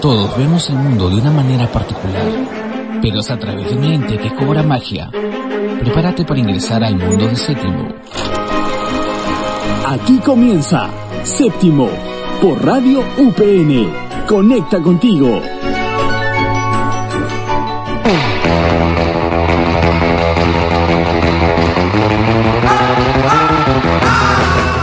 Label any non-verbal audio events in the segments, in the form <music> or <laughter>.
Todos vemos el mundo de una manera particular, pero es a través de un ente que cobra magia. Prepárate para ingresar al mundo de Séptimo. Aquí comienza Séptimo por Radio UPN. Conecta contigo.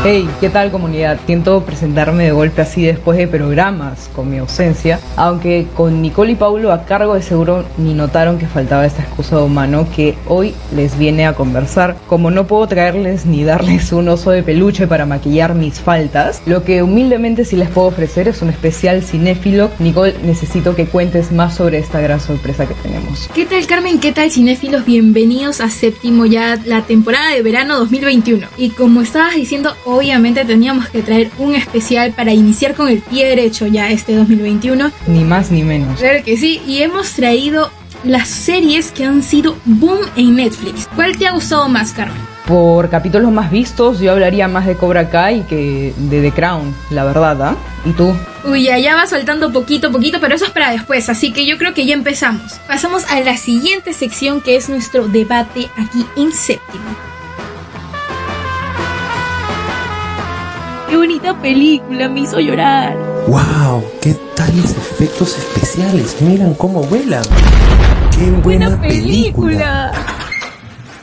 Hey, ¿qué tal comunidad? Siento presentarme de golpe así después de programas con mi ausencia, aunque con Nicole y Paulo a cargo de seguro ni notaron que faltaba esta excusa de humano que hoy les viene a conversar. Como no puedo traerles ni darles un oso de peluche para maquillar mis faltas, lo que humildemente sí les puedo ofrecer es un especial cinéfilo. Nicole, necesito que cuentes más sobre esta gran sorpresa que tenemos. ¿Qué tal Carmen? ¿Qué tal cinéfilos? Bienvenidos a séptimo ya la temporada de verano 2021. Y como estabas diciendo, obviamente teníamos que traer un especial para iniciar con el pie derecho ya este 2021. Ni más ni menos. Claro que sí, y hemos traído las series que han sido boom en Netflix. ¿Cuál te ha gustado más, Carmen? Por capítulos más vistos, yo hablaría más de Cobra Kai que de The Crown, la verdad, ¿ah? ¿Y tú? Uy, ya, ya va soltando poquito, poquito, pero eso es para después, así que yo creo que ya empezamos. Pasamos a la siguiente sección que es nuestro debate aquí en séptimo. Qué bonita película, me hizo llorar. ¡Wow! ¿Qué tales efectos especiales? Miran cómo vuelan. ¡Qué buena, película.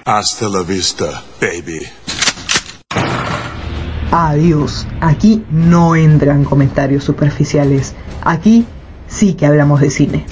Hasta la vista, baby. Adiós. Aquí no entran comentarios superficiales. Aquí sí que hablamos de cine.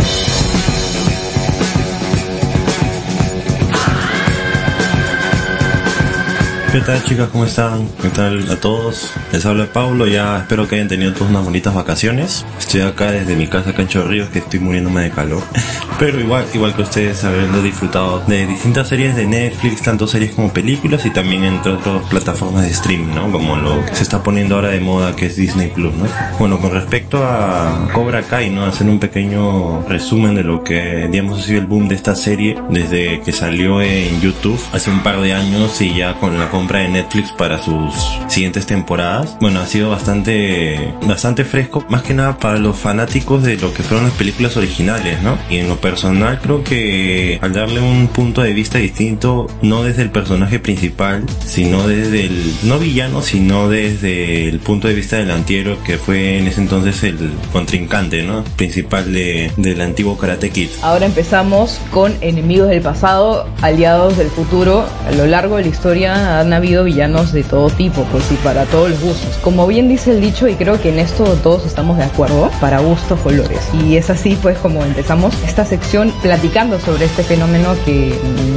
¿Qué tal chicas? ¿Cómo están? ¿Qué tal a todos? Les habla Paulo, ya espero que hayan tenido todas unas bonitas vacaciones. Estoy acá desde mi casa Cancho Ríos que estoy muriéndome de calor. <laughs> Pero igual, igual que ustedes habiendo disfrutado de distintas series de Netflix, tanto series como películas y también entre otras plataformas de streaming, ¿no? Como lo que se está poniendo ahora de moda que es Disney Plus, ¿no? Bueno, con respecto a Cobra Kai, ¿no? Hacer un pequeño resumen de lo que digamos ha sido el boom de esta serie desde que salió en YouTube hace un par de años y ya con la compra de Netflix para sus siguientes temporadas. Bueno, ha sido bastante, bastante fresco, más que nada para los fanáticos de lo que fueron las películas originales, ¿no? Y en lo personal creo que al darle un punto de vista distinto, no desde el personaje principal, sino desde el, no villano, sino desde el punto de vista del antihéroe que fue en ese entonces el contrincante, ¿no? Principal de, del antiguo Karate Kid. Ahora empezamos con enemigos del pasado, aliados del futuro. A lo largo de la historia han habido villanos de todo tipo, pues y para todos los gustos. Como bien dice el dicho, y creo que en esto todos estamos de acuerdo, para gustos colores. Y es así pues como empezamos esta sección platicando sobre este fenómeno que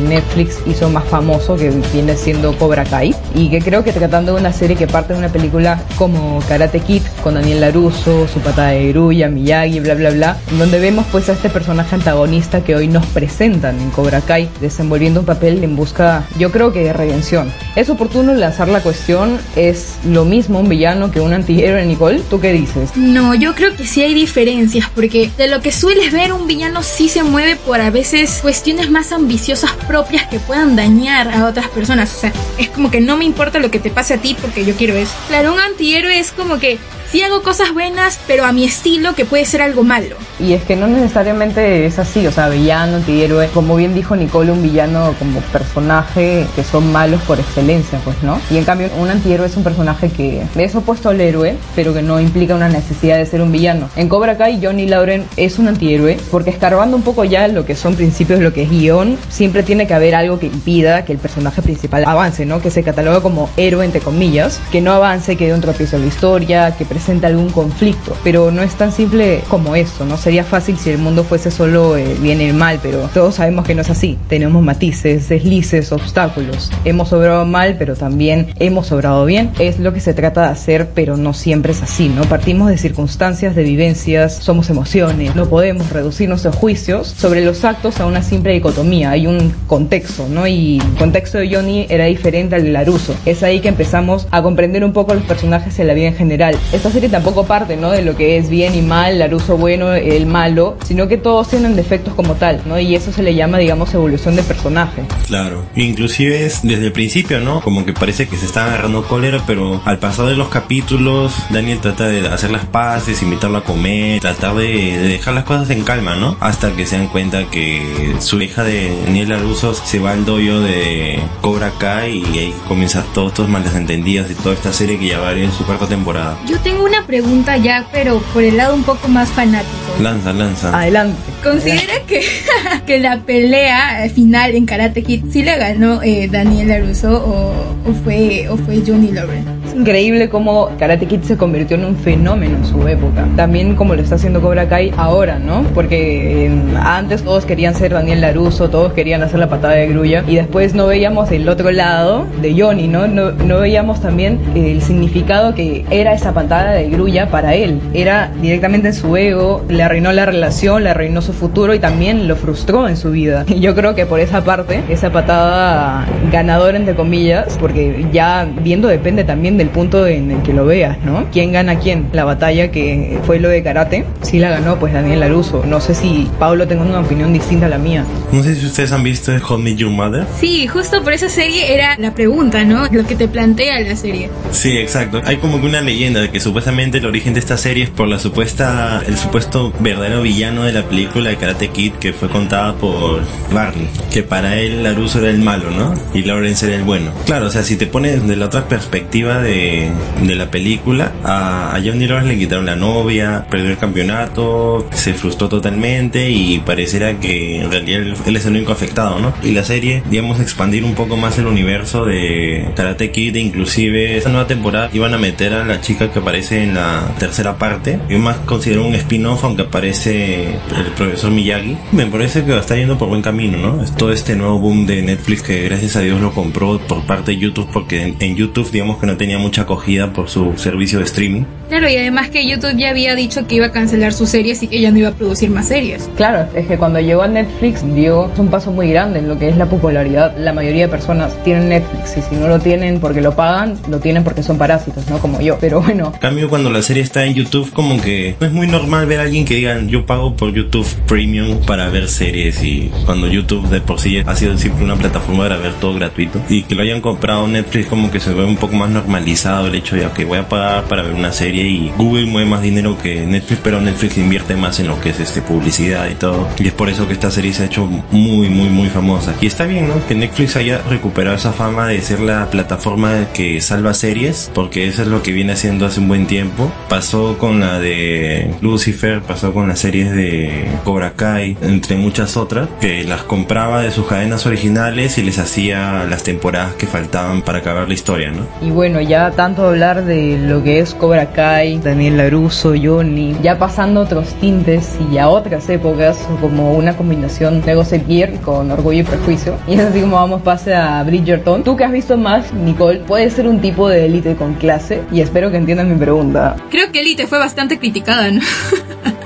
Netflix hizo más famoso, que viene siendo Cobra Kai, y que creo que tratando de una serie que parte de una película como Karate Kid, con Daniel LaRusso, su patada de grulla, Miyagi, bla bla bla, donde vemos pues a este personaje antagonista que hoy nos presentan en Cobra Kai, desenvolviendo un papel en busca, yo creo que de redención. Es oportuno lanzar la cuestión, ¿es lo mismo un villano que un antihéroe, Nicole? ¿Tú qué dices? No, yo creo que sí hay diferencias, porque de lo que sueles ver, un villano sí se mueve por a veces cuestiones más ambiciosas propias que puedan dañar a otras personas. O sea, es como que no me importa lo que te pase a ti porque yo quiero eso. Claro, un antihéroe es como que sí hago cosas buenas, pero a mi estilo que puede ser algo malo. Y es que no necesariamente es así, o sea, villano, antihéroe, como bien dijo Nicole, un villano como personaje que son malos por excelencia, pues, ¿no? Y en cambio, un antihéroe es un personaje que es opuesto al héroe, pero que no implica una necesidad de ser un villano. En Cobra Kai, Johnny Lauren es un antihéroe, porque escarbando un poco ya lo que son principios lo que es guion, siempre tiene que haber algo que impida que el personaje principal avance, ¿no? Que se cataloga como héroe, entre comillas, que no avance, que dé un tropiezo a la historia, que presenta algún conflicto, pero no es tan simple como eso, ¿no? Sería fácil si el mundo fuese solo eh, bien y el mal, pero todos sabemos que no es así. Tenemos matices, deslices, obstáculos. Hemos obrado mal, pero también hemos obrado bien. Es lo que se trata de hacer, pero no siempre es así, ¿no? Partimos de circunstancias, de vivencias, somos emociones. No podemos reducir nuestros juicios sobre los actos a una simple dicotomía. Hay un contexto, ¿no? Y el contexto de Johnny era diferente al de Laruso. Es ahí que empezamos a comprender un poco los personajes en la vida en general. Esta serie tampoco parte, ¿no? De lo que es bien y mal, Laruso bueno, el malo, sino que todos tienen defectos como tal, ¿no? Y eso se le llama, digamos, evolución de personaje. Claro, inclusive es desde el principio, ¿no? Como que parece que se está agarrando cólera, pero al pasar de los capítulos, Daniel trata de hacer las paces, invitarlo a comer, tratar de, de dejar las cosas en calma, ¿no? Hasta que se dan cuenta que su hija de Daniel LaRusso se va al doyo de Cobra Kai y ahí comienzan todos estos malentendidos y toda esta serie que ya va a ir en su cuarta temporada. Yo tengo una pregunta ya, pero por el lado un poco más fanático. Lanza, lanza. Adelante. ¿Considera que, <laughs> que la pelea final en Karate Kid sí le ganó eh, Daniel LaRusso o, o fue, o fue Johnny Lauren? Increíble cómo Karate Kid se convirtió en un fenómeno en su época. También como lo está haciendo Cobra Kai ahora, ¿no? Porque eh, antes todos querían ser Daniel Laruso, todos querían hacer la patada de grulla y después no veíamos el otro lado de Johnny, ¿no? No, no veíamos también el significado que era esa patada de grulla para él. Era directamente en su ego, le arruinó la relación, le arruinó su futuro y también lo frustró en su vida. Y <laughs> yo creo que por esa parte, esa patada ganadora entre comillas, porque ya viendo depende también del punto en el que lo veas, ¿no? ¿Quién gana quién? La batalla que fue lo de karate, sí la ganó pues Daniel Laruso. No sé si Pablo tenga una opinión distinta a la mía. No sé si ustedes han visto Hot Me Your Mother. Sí, justo por esa serie era la pregunta, ¿no? Lo que te plantea la serie. Sí, exacto. Hay como que una leyenda de que supuestamente el origen de esta serie es por la supuesta, el supuesto verdadero villano de la película de Karate Kid que fue contada por Barney. Que para él Laruso era el malo, ¿no? Y Lawrence era el bueno. Claro, o sea, si te pones de la otra perspectiva de, de la película, a, a Johnny Lawrence le quitaron la novia, perdió el campeonato, se frustró totalmente y pareciera que en realidad él, él es el único afectado, ¿no? Y la serie, digamos, expandir un poco más el universo de Karate Kid, e inclusive esta nueva temporada iban a meter a la chica que aparece en la tercera parte. Yo más considero un spin-off, aunque aparece el profesor Miyagi. Me parece que está yendo por buen camino, ¿no? Todo este nuevo boom de Netflix que gracias a Dios lo compró por parte de YouTube, porque en, en YouTube, digamos que no tenía mucha acogida por su servicio de streaming. Claro, y además que YouTube ya había dicho que iba a cancelar sus series y que ya no iba a producir más series. Claro, es que cuando llegó a Netflix dio un paso muy grande en lo que es la popularidad. La mayoría de personas tienen Netflix y si no lo tienen porque lo pagan, lo tienen porque son parásitos, ¿no? Como yo. Pero bueno, En cambio, cuando la serie está en YouTube, como que no es muy normal ver a alguien que digan yo pago por YouTube Premium para ver series y cuando YouTube de por sí ha sido siempre una plataforma para ver todo gratuito y que lo hayan comprado Netflix como que se ve un poco más normalizado el hecho de que voy a pagar para ver una serie y Google mueve más dinero que Netflix, pero Netflix invierte más en lo que es este publicidad y todo y es por eso que esta serie se ha hecho muy muy muy famosa y está bien, ¿no? Que Netflix haya recuperado esa fama de ser la plataforma que salva series porque eso es lo que viene haciendo hace un buen tiempo. Pasó con la de Lucifer, pasó con las series de Cobra Kai, entre muchas otras, que las compraba de sus cadenas originales y les hacía las temporadas que faltaban para acabar la historia, ¿no? y bueno, ya tanto hablar de lo que es Cobra Kai, Daniel Laruso, Johnny, ya pasando otros tintes y a otras épocas, como una combinación de Gossip con Orgullo y Prejuicio. <laughs> Y es así como vamos pase a Bridgerton. Tú que has visto más, Nicole, puede ser un tipo de élite con clase y espero que entiendas mi pregunta. Creo que Elite fue bastante criticada. <laughs>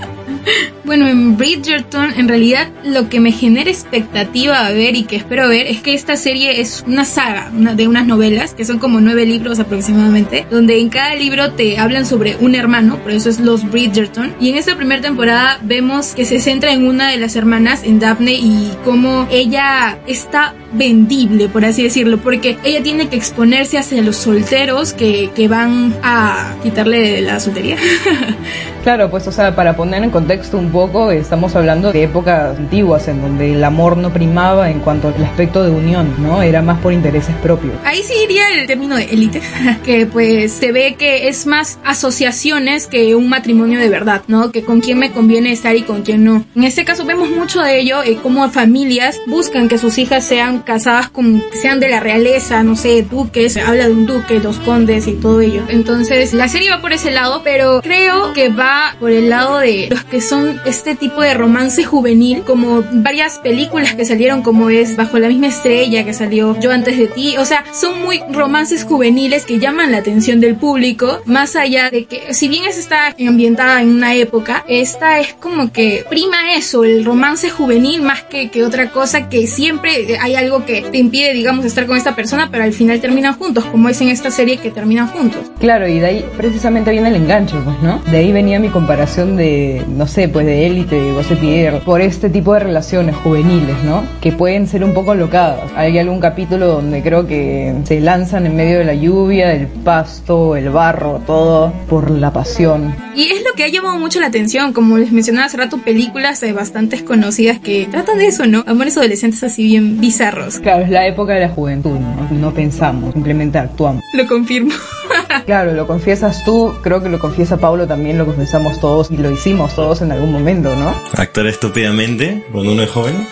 <laughs> Bueno, en Bridgerton, en realidad lo que me genera expectativa a ver y que espero ver es que esta serie es una saga de unas novelas, que son como nueve libros aproximadamente, donde en cada libro te hablan sobre un hermano, por eso es los Bridgerton. Y en esta primera temporada vemos que se centra en una de las hermanas, en Daphne, y cómo ella está vendible, por así decirlo, porque ella tiene que exponerse hacia los solteros que, que van a quitarle la soltería. <laughs> Claro, pues o sea, para poner en contexto un poco, estamos hablando de épocas antiguas en donde el amor no primaba en cuanto al aspecto de unión, ¿no? Era más por intereses propios. Ahí sí iría el término de élite, <laughs> que pues se ve que es más asociaciones que un matrimonio de verdad, ¿no? Que con quién me conviene estar y con quién no. En este caso vemos mucho de ello, eh, como familias buscan que sus hijas sean casadas con, sean de la realeza, no sé, duques, se habla de un duque, los condes y todo ello. Entonces la serie va por ese lado, pero creo que va por el lado de los que son este tipo de romance juvenil, como varias películas que salieron, como es Bajo la misma estrella que salió Yo antes de ti, o sea, son muy romances juveniles que llaman la atención del público, más allá de que, si bien esta está ambientada en una época, esta es como que prima eso, el romance juvenil más que, que otra cosa, que siempre hay algo que te impide, digamos, estar con esta persona, pero al final terminan juntos, como es en esta serie que terminan juntos. Claro, y de ahí precisamente viene el enganche, pues, ¿no? De ahí venía mi comparación de, no sé, pues de élite, de Pierre, por este tipo de relaciones juveniles, ¿no? Que pueden ser un poco locadas. Hay algún capítulo donde creo que se lanzan en medio de la lluvia, el pasto, el barro, todo por la pasión. Y es lo que ha llamado mucho la atención, como les mencionaba hace rato, películas eh, bastante conocidas que tratan de eso, ¿no? Amores adolescentes así bien bizarros. Claro, es la época de la juventud, ¿no? No pensamos, simplemente actuamos. Lo confirmo. <laughs> Claro, lo confiesas tú, creo que lo confiesa Pablo también, lo confesamos todos y lo hicimos todos en algún momento, ¿no? Actuar estúpidamente cuando uno es joven.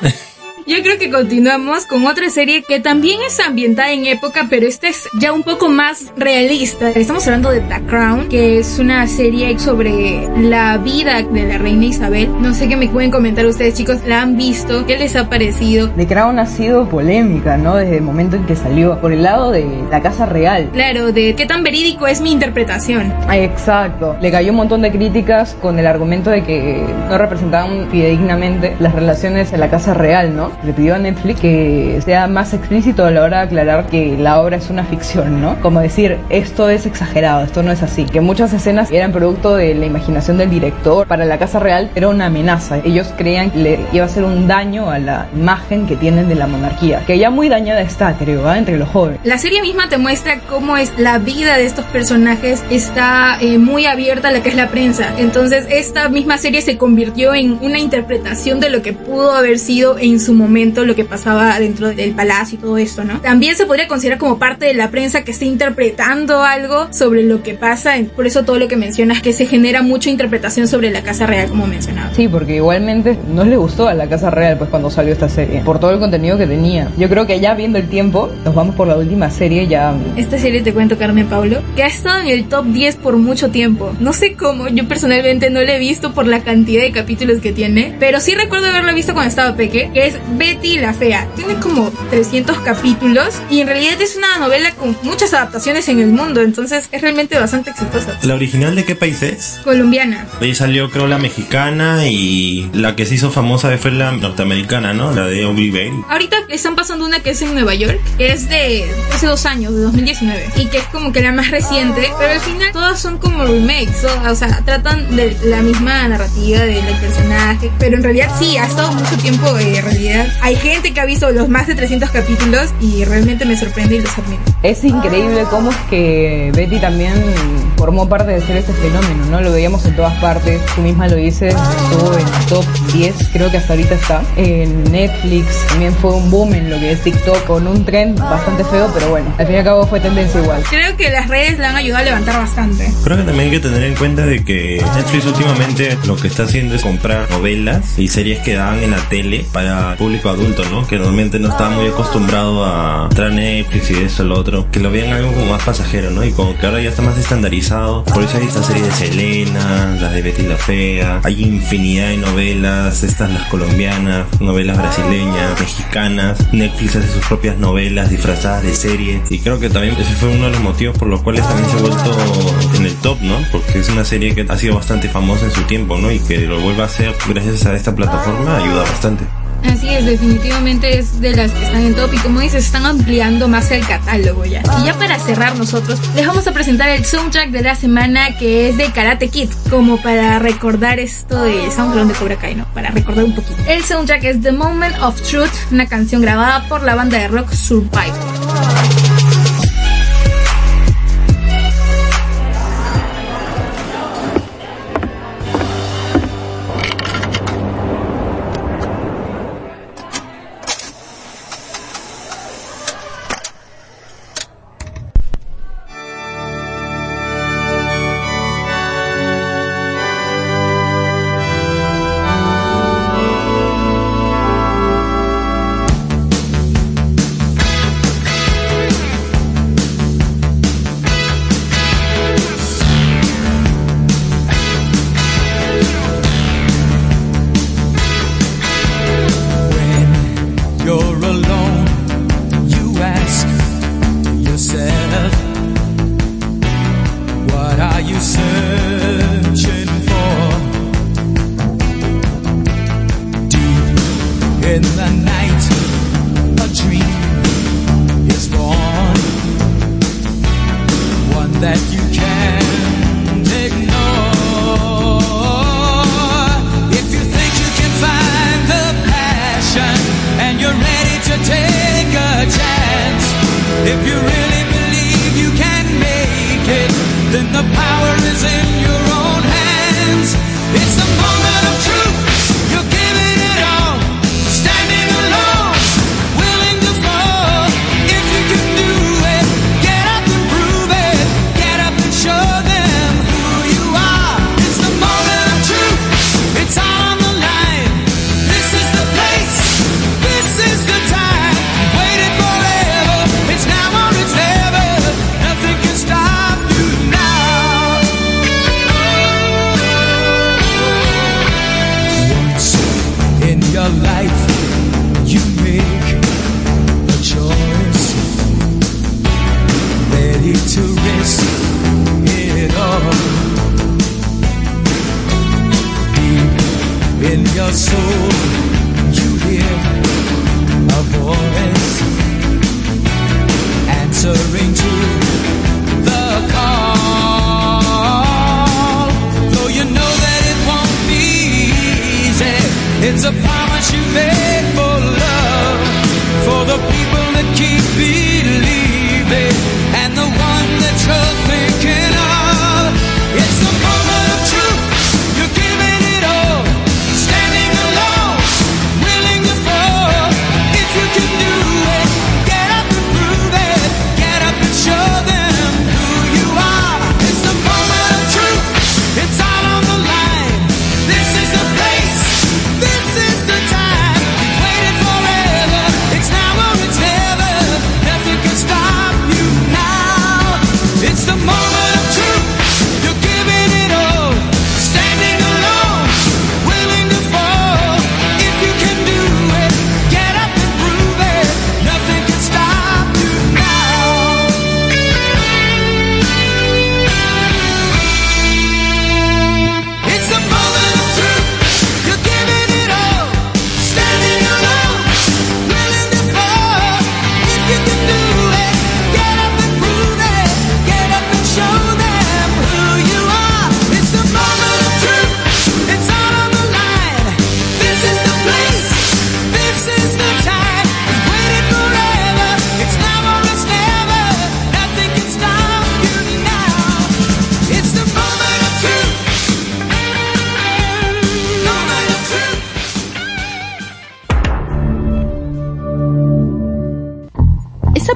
Yo creo que continuamos con otra serie que también es ambientada en época, pero esta es ya un poco más realista. Estamos hablando de The Crown, que es una serie sobre la vida de la reina Isabel. No sé qué me pueden comentar ustedes, chicos. ¿La han visto? ¿Qué les ha parecido? The Crown ha sido polémica, ¿no? Desde el momento en que salió, por el lado de la Casa Real. Claro, de qué tan verídico es mi interpretación. Ay, exacto. Le cayó un montón de críticas con el argumento de que no representaban fidedignamente las relaciones en la Casa Real, ¿no? Le pidió a Netflix que sea más explícito a la hora de aclarar que la obra es una ficción, ¿no? Como decir, esto es exagerado, esto no es así. Que muchas escenas eran producto de la imaginación del director. Para la Casa Real era una amenaza. Ellos creían que le iba a hacer un daño a la imagen que tienen de la monarquía. Que ya muy dañada está, creo, ¿ah? entre los jóvenes. La serie misma te muestra cómo es la vida de estos personajes está eh, muy abierta a lo que es la prensa. Entonces esta misma serie se convirtió en una interpretación de lo que pudo haber sido en su momento lo que pasaba dentro del palacio y todo esto, ¿no? También se podría considerar como parte de la prensa que está interpretando algo sobre lo que pasa. Por eso todo lo que mencionas que se genera mucha interpretación sobre la Casa Real, como mencionaba. Sí, porque igualmente no le gustó a la Casa Real pues cuando salió esta serie, por todo el contenido que tenía. Yo creo que ya viendo el tiempo, nos vamos por la última serie ya. Esta serie te cuento, Carmen Pablo, que ha estado en el top 10 por mucho tiempo. No sé cómo, yo personalmente no la he visto por la cantidad de capítulos que tiene, pero sí recuerdo haberla visto cuando estaba peque, que es Betty la Fea. Tiene como 300 capítulos y en realidad es una novela con muchas adaptaciones en el mundo, entonces es realmente bastante exitosa. ¿La original de qué país es? Colombiana. Ahí salió creo la mexicana y la que se hizo famosa fue la norteamericana, ¿no? La de Obi. Ahorita están pasando una que es en Nueva York, que es de hace dos años, de 2019, y que es como que la más reciente, pero al final todas son como remakes, o, o sea, tratan de la misma narrativa del personaje, pero en realidad sí, ha estado mucho tiempo eh, en Hay gente que ha visto los más de 300 capítulos y realmente me sorprende y los admiro. Es increíble cómo es que Betty también formó parte de ser este fenómeno, ¿no? Lo veíamos en todas partes, tú misma lo dices, estuvo en el top 10, creo que hasta ahorita está. En Netflix también fue un boom en lo que es TikTok con un trend bastante feo, pero bueno, al fin y al cabo fue tendencia igual. Creo que las redes la han ayudado a levantar bastante. Creo que también hay que tener en cuenta de que Netflix últimamente lo que está haciendo es comprar novelas y series que dan en la tele para público adulto, ¿no? Que normalmente no estaba muy acostumbrado a entrar a Netflix y eso, lo otro. Que lo vean algo como más pasajero, ¿no? Y como que ahora ya está más estandarizado. Por eso hay esta serie de Selena, las de Betty la Fea. Hay infinidad de novelas, estas las colombianas, novelas brasileñas, mexicanas. Netflix hace sus propias novelas disfrazadas de series. Y creo que también ese fue uno de los motivos por los cuales también se ha vuelto en el top, ¿no? Porque es una serie que ha sido bastante famosa en su tiempo, ¿no? Y que lo vuelva a hacer gracias a esta plataforma ayuda bastante. Así es, definitivamente es de las que están en top y como dices, están ampliando más el catálogo ya. Y ya para cerrar nosotros, les vamos a presentar el soundtrack de la semana que es de Karate Kid, como para recordar esto de SoundCloud de Cobra Kai, ¿no? Para recordar un poquito. El soundtrack es The Moment of Truth, una canción grabada por la banda de rock Survive.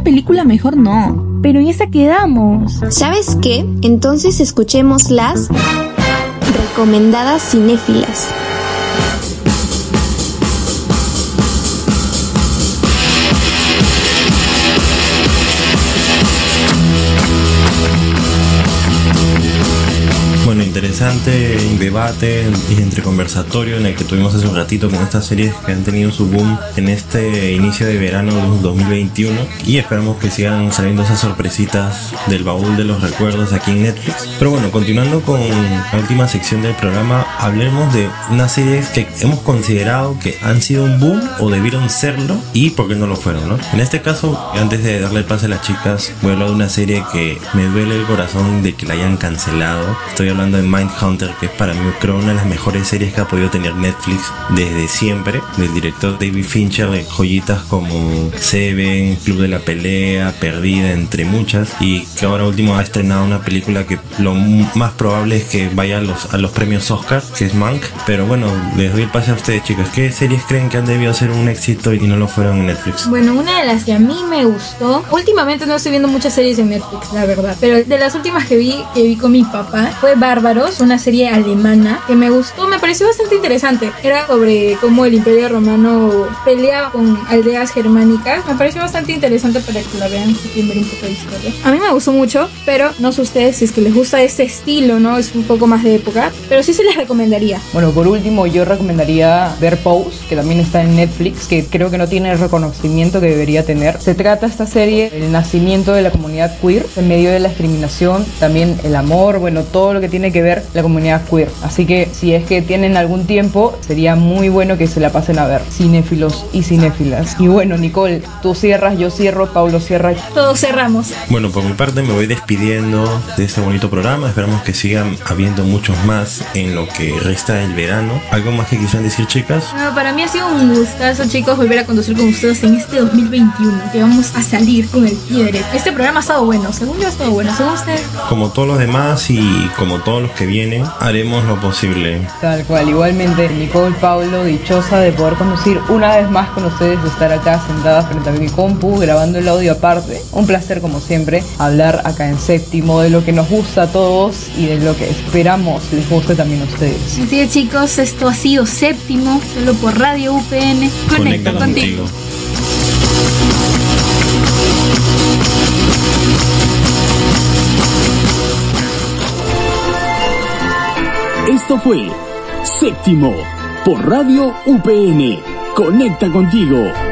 Película mejor no, pero en esa quedamos. ¿Sabes qué? Entonces escuchemos las recomendadas cinéfilas. Interesante debate y entre conversatorio en el que tuvimos hace un ratito con estas series que han tenido su boom en este inicio de verano de 2021 y esperamos que sigan saliendo esas sorpresitas del baúl de los recuerdos aquí en Netflix. Pero bueno, continuando con la última sección del programa, hablemos de unas series que hemos considerado que han sido un boom o debieron serlo y por qué no lo fueron, ¿no? En este caso, antes de darle el pase a las chicas, voy a hablar de una serie que me duele el corazón de que la hayan cancelado. Estoy hablando de Mindhunter, que es para mí creo una de las mejores series que ha podido tener Netflix desde siempre, del director David Fincher, de joyitas como Seven, Club de la Pelea, Perdida, entre muchas, y que ahora último ha estrenado una película que lo más probable es que vaya a los, a los premios Oscar, que es Mank. Pero bueno, les doy el pase a ustedes, chicas. ¿Qué series creen que han debido ser un éxito y no lo fueron en Netflix? Bueno, una de las que a mí me gustó, últimamente no estoy viendo muchas series en Netflix, la verdad, pero de las últimas que vi, que vi con mi papá, fue Bárbaros, una serie alemana que me gustó, me pareció bastante interesante. Era sobre cómo el Imperio Romano peleaba con aldeas germánicas. Me pareció bastante interesante para que la vean si ver un poco de historia. A mí me gustó mucho, pero no sé ustedes si es que les gusta ese estilo, ¿no? Es un poco más de época, pero sí se les recomendaría. Bueno, por último, yo recomendaría ver Pose, que también está en Netflix, que creo que no tiene el reconocimiento que debería tener. Se trata esta serie del nacimiento de la comunidad queer en medio de la discriminación, también el amor, bueno, todo lo que tiene que ver la comunidad queer. Así que si es que tienen algún tiempo, sería muy bueno que se la pasen a ver, cinéfilos y cinéfilas. Y bueno, Nicole, tú cierras, yo cierro, Paulo cierra. Todos cerramos. Bueno, por mi parte me voy despidiendo de este bonito programa. Esperamos que sigan habiendo muchos más en lo que resta del verano. ¿Algo más que quisieran decir, chicas? Bueno, para mí ha sido un gustazo, chicos, volver a conducir con ustedes en este 2021, que vamos a salir con el pie derecho. Este programa ha estado bueno, según yo ha estado bueno, según ustedes. Como todos los demás y como todos los que vienen, haremos lo posible. Tal cual, igualmente Nicole Paulo, dichosa de poder conducir una vez más con ustedes, de estar acá sentada frente a mi compu, grabando el audio aparte. Un placer como siempre hablar acá en séptimo de lo que nos gusta a todos y de lo que esperamos les guste también a ustedes. Así es, chicos, esto ha sido séptimo, solo por Radio UPN. Conecta, contigo. Esto fue Séptimo por Radio UPN. Conecta contigo.